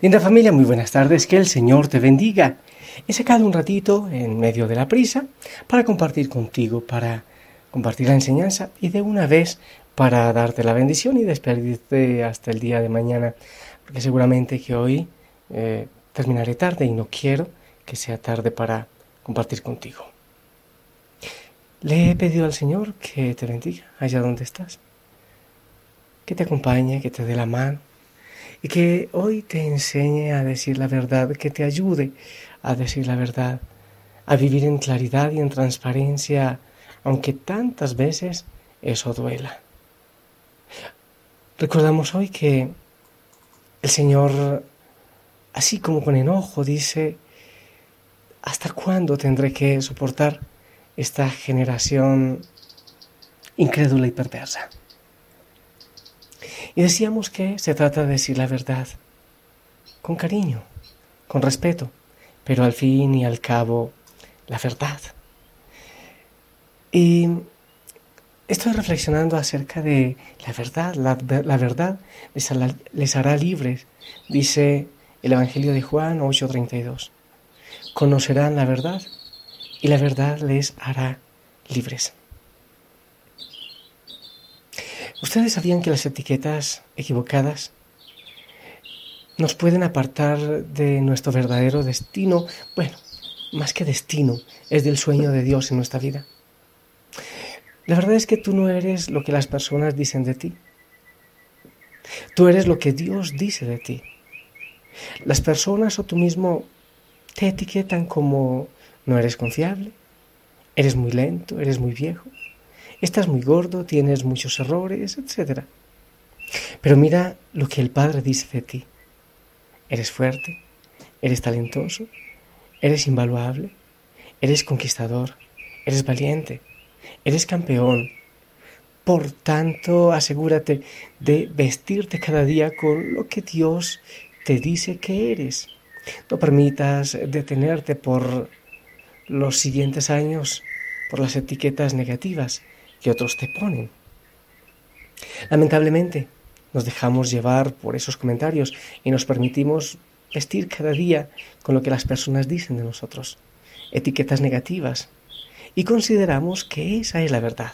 Linda familia, muy buenas tardes, que el Señor te bendiga. He sacado un ratito en medio de la prisa para compartir contigo, para compartir la enseñanza y de una vez para darte la bendición y despedirte hasta el día de mañana, porque seguramente que hoy eh, terminaré tarde y no quiero que sea tarde para compartir contigo. Le he pedido al Señor que te bendiga allá donde estás, que te acompañe, que te dé la mano y que hoy te enseñe a decir la verdad, que te ayude a decir la verdad, a vivir en claridad y en transparencia, aunque tantas veces eso duela. Recordamos hoy que el Señor, así como con enojo, dice, ¿hasta cuándo tendré que soportar esta generación incrédula y perversa? Y decíamos que se trata de decir la verdad, con cariño, con respeto, pero al fin y al cabo, la verdad. Y estoy reflexionando acerca de la verdad. La, verdad les hará, libres, dice el Evangelio de Juan 8:32. Conocerán la verdad y la verdad les hará libres. ¿Ustedes sabían que las etiquetas equivocadas nos pueden apartar de nuestro verdadero destino? Bueno, más que destino, es del sueño de Dios en nuestra vida. La verdad es que tú no eres lo que las personas dicen de ti. Tú eres lo que Dios dice de ti. Las personas o tú mismo te etiquetan como no eres confiable, eres muy lento, eres muy viejo, estás muy gordo, tienes muchos errores, etc. Pero mira lo que el Padre dice de ti. Eres fuerte, eres talentoso, eres invaluable, eres conquistador, eres valiente, eres campeón. Por tanto, asegúrate de vestirte cada día con lo que Dios te dice que eres. No permitas detenerte por los siguientes años por las etiquetas negativas que otros te ponen. Lamentablemente, nos dejamos llevar por esos comentarios y nos permitimos vestir cada día con lo que las personas dicen de nosotros, etiquetas negativas, y consideramos que esa es la verdad.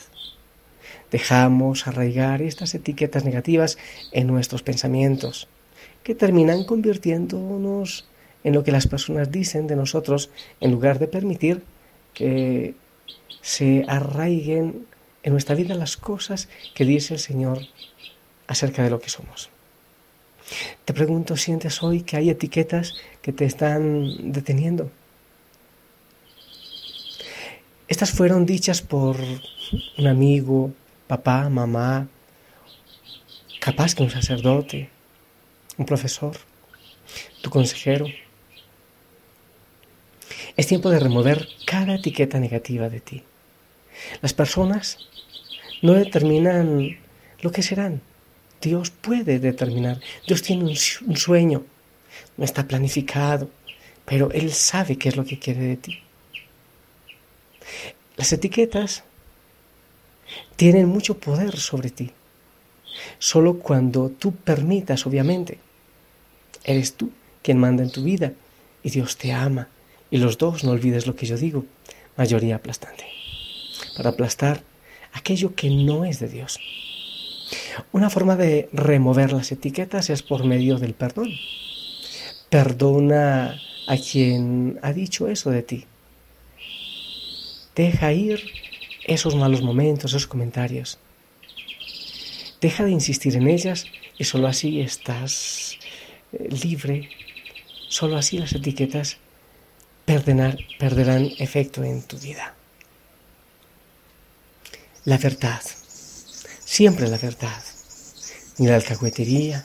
Dejamos arraigar estas etiquetas negativas en nuestros pensamientos, que terminan convirtiéndonos en lo que las personas dicen de nosotros en lugar de permitir que se arraiguen en nuestra vida las cosas que dice el Señor acerca de lo que somos. Te pregunto, ¿sientes hoy que hay etiquetas que te están deteniendo? Estas fueron dichas por un amigo, papá, mamá, capaz que un sacerdote, un profesor, tu consejero. Es tiempo de remover cada etiqueta negativa de ti. Las personas no determinan lo que serán. Dios puede determinar. Dios tiene un, sueño. No está planificado, pero Él sabe qué es lo que quiere de ti. Las etiquetas tienen mucho poder sobre ti. Solo cuando tú permitas, obviamente, eres tú quien manda en tu vida y Dios te ama. Y los dos, no olvides lo que yo digo, mayoría aplastante. Para aplastar aquello que no es de Dios. Una forma de remover las etiquetas es por medio del perdón. Perdona a quien ha dicho eso de ti. Deja ir esos malos momentos, esos comentarios. Deja de insistir en ellas y solo así estás eh, libre. Solo así las etiquetas perderán efecto en tu vida la verdad, siempre la verdad, ni la alcahuetería,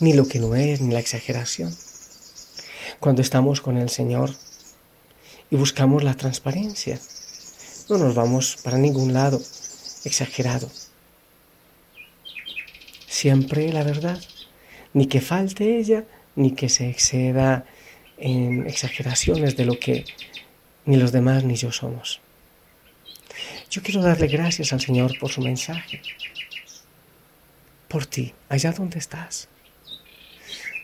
ni lo que no es, ni la exageración. Cuando estamos con el Señor y buscamos la transparencia, no nos vamos para ningún lado exagerado. Siempre la verdad, ni que falte ella, ni que se exceda en exageraciones de lo que ni los demás ni yo somos. Yo quiero darle gracias al Señor por su mensaje, por ti, allá donde estás.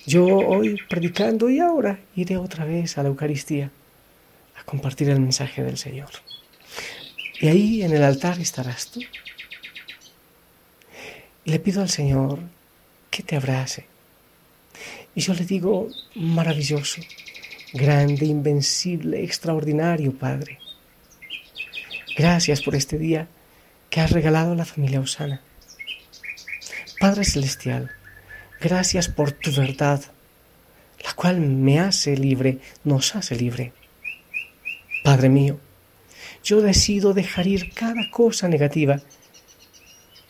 Yo hoy predicando y ahora iré otra vez a la Eucaristía a compartir el mensaje del Señor. Y ahí en el altar estarás tú. Y le pido al Señor que te abrace. Y yo le digo, maravilloso, grande, invencible, extraordinario, Padre. Gracias por este día que has regalado a la familia Osana. Padre Celestial, gracias por tu verdad, la cual me hace libre, nos hace libre. Padre mío, yo decido dejar ir cada cosa negativa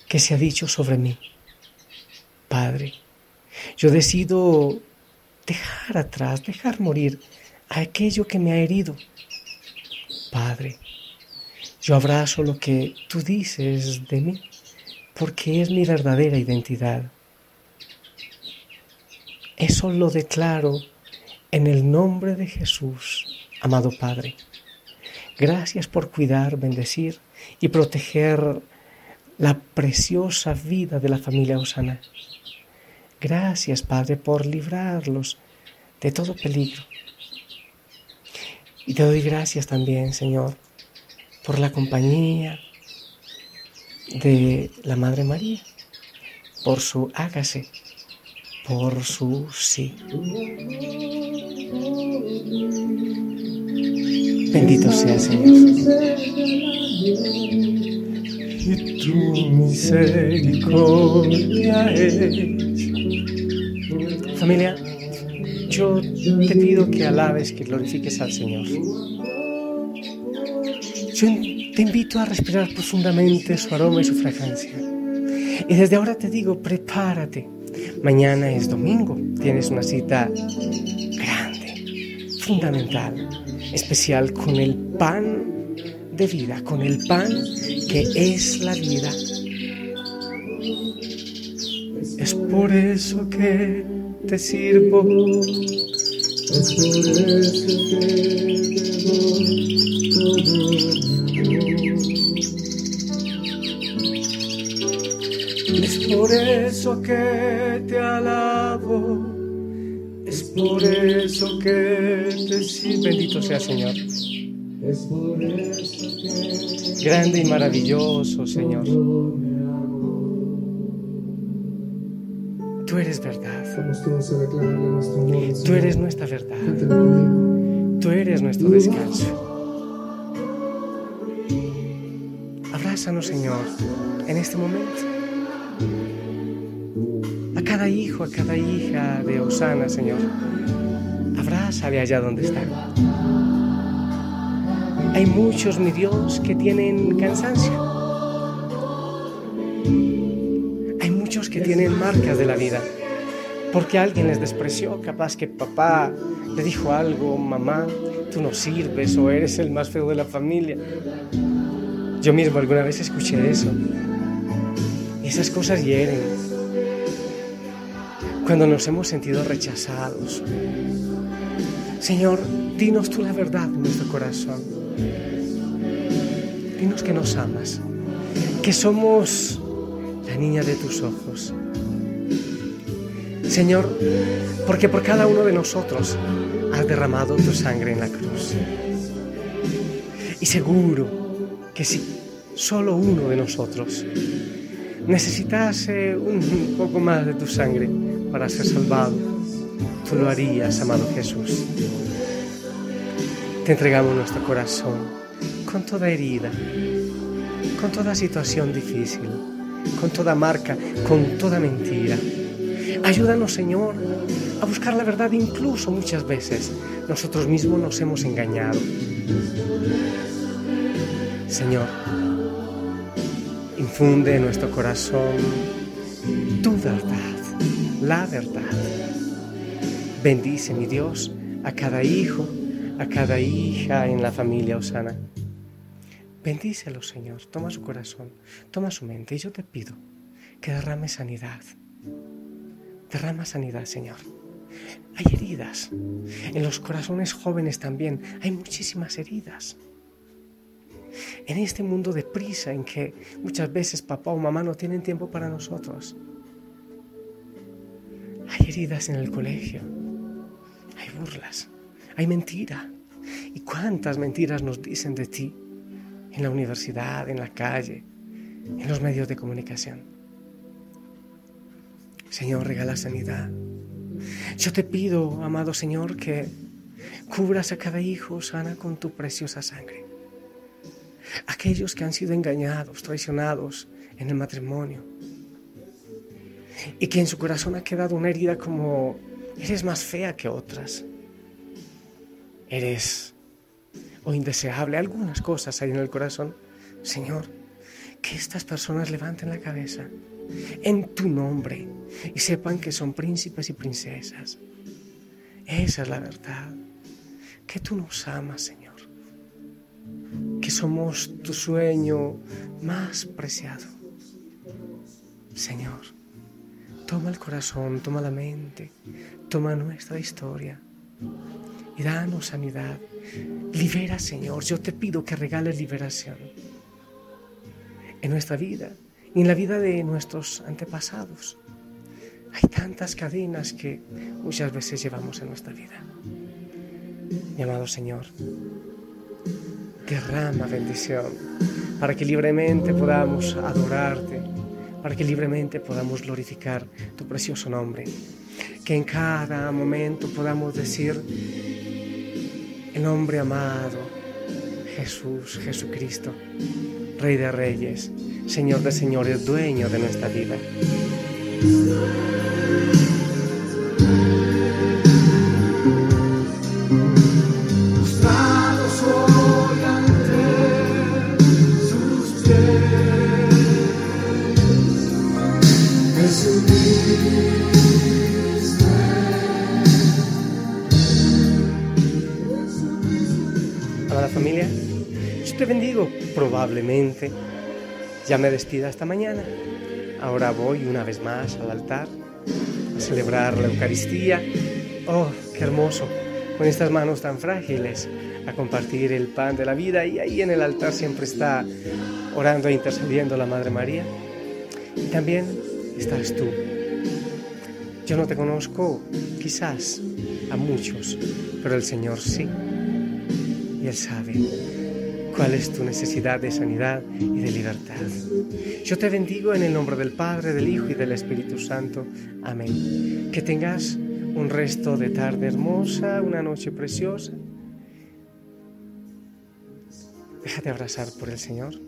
que se ha dicho sobre mí. Padre, yo decido dejar atrás, dejar morir aquello que me ha herido. Padre, yo abrazo lo que tú dices de mí, porque es mi verdadera identidad. Eso lo declaro en el nombre de Jesús, amado Padre. Gracias por cuidar, bendecir y proteger la preciosa vida de la familia Osana. Gracias, Padre, por librarlos de todo peligro. Y te doy gracias también, Señor, por la compañía de la Madre María, por su hágase, por su sí. Bendito sea, Señor. Y tu misericordia es. Familia, yo te pido que alabes, que glorifiques al Señor. Yo te invito a respirar profundamente su aroma y su fragancia. Y desde ahora te digo, prepárate. Mañana es domingo, tienes una cita grande, fundamental, especial con el pan de vida, con el pan que es la vida. Es por eso que te sirvo. Es por eso que es por eso que te alabo, es por eso que te sí, bendito sea Señor. Es por eso que grande y maravilloso Señor. Tú eres verdad. Tú eres nuestra verdad. Tú eres nuestro descanso. Abrázanos, Señor, en este momento. A cada hijo, a cada hija de Osana, Señor. Abrázale allá donde están. Hay muchos, mi Dios, que tienen cansancio. Hay muchos que tienen marcas de la vida. Porque alguien les despreció, capaz que papá le dijo algo, mamá, tú no sirves o eres el más feo de la familia. Yo mismo alguna vez escuché eso. Esas cosas hieren. Cuando nos hemos sentido rechazados. Señor, dinos tú la verdad en nuestro corazón. Dinos que nos amas, que somos la niña de tus ojos. Señor, porque por cada uno de nosotros has derramado tu sangre en la cruz. Y seguro que si solo uno de nosotros necesitase un poco más de tu sangre para ser salvado, tú lo harías, amado Jesús. Te entregamos nuestro corazón con toda herida, con toda situación difícil, con toda marca, con toda mentira. Ayúdanos, Señor, a buscar la verdad incluso muchas veces. Nosotros mismos nos hemos engañado. Señor, infunde en nuestro corazón tu verdad, la verdad. Bendice, mi Dios, a cada hijo, a cada hija en la familia Osana. Bendícelo, Señor. Toma su corazón, toma su mente y yo te pido que derrame sanidad. Derrama sanidad, Señor. Hay heridas. En los corazones jóvenes también hay muchísimas heridas en este mundo de prisa en que muchas veces papá o mamá no tienen tiempo para nosotros. Hay heridas en el colegio, hay burlas, hay mentira. ¿Y cuántas mentiras nos dicen de ti en la universidad, en la calle, en los medios de comunicación? Señor, regala sanidad. Yo te pido, amado Señor, que cubras a cada hijo sana con tu preciosa sangre. Aquellos que han sido engañados, traicionados en el matrimonio, y que en su corazón ha quedado una herida como eres más fea que otras. Eres o indeseable, algunas cosas hay en el corazón. Señor, que estas personas levanten la cabeza en tu nombre y sepan que son príncipes y princesas. Esa es la verdad, que tú nos amas, Señor, que somos tu sueño más preciado. Señor, Toma el corazón, toma la mente, toma nuestra historia y danos sanidad. Libera, Señor. Yo te pido que regales liberación en nuestra vida y en la vida de nuestros antepasados. Hay tantas cadenas que muchas veces llevamos en nuestra vida. Mi amado Señor, derrama bendición para que libremente podamos adorarte para que libremente podamos glorificar tu precioso nombre. Que en cada momento podamos decir el nombre amado, Jesús, Jesucristo, Rey de Reyes, Señor de Señores, dueño de nuestra vida. Familia, yo te bendigo. Probablemente ya me despida esta mañana. Ahora voy una vez más al altar a celebrar la Eucaristía. Oh, qué hermoso, con estas manos tan frágiles, a compartir el pan de la vida y ahí en el altar siempre está orando e intercediendo la Madre María. Y también estás tú. Yo no te conozco, quizás, a muchos, pero el Señor sí Él sabe cuál es tu necesidad de sanidad y de libertad. Yo te bendigo en el nombre del Padre, del Hijo y del Espíritu Santo. Amén. Que tengas un resto de tarde hermosa, una noche preciosa. Déjate abrazar por el Señor.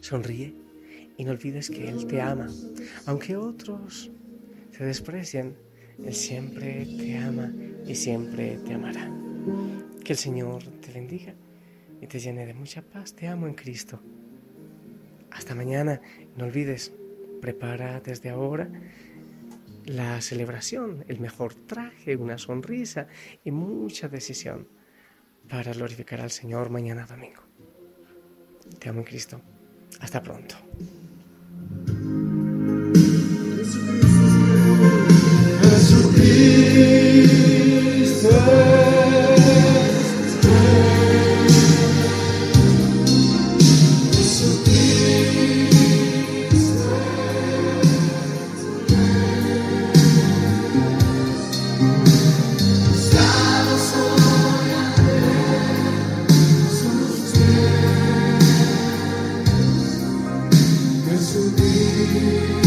Sonríe y no olvides que Él te ama. Aunque otros te desprecian, Él siempre te ama y siempre te amará. Que el Señor te bendiga y te llene de mucha paz. Te amo en Cristo. Hasta mañana. No olvides, prepara desde ahora la celebración, el mejor traje, una sonrisa y mucha decisión para glorificar al Señor mañana domingo. Te amo en Cristo. Hasta pronto. Be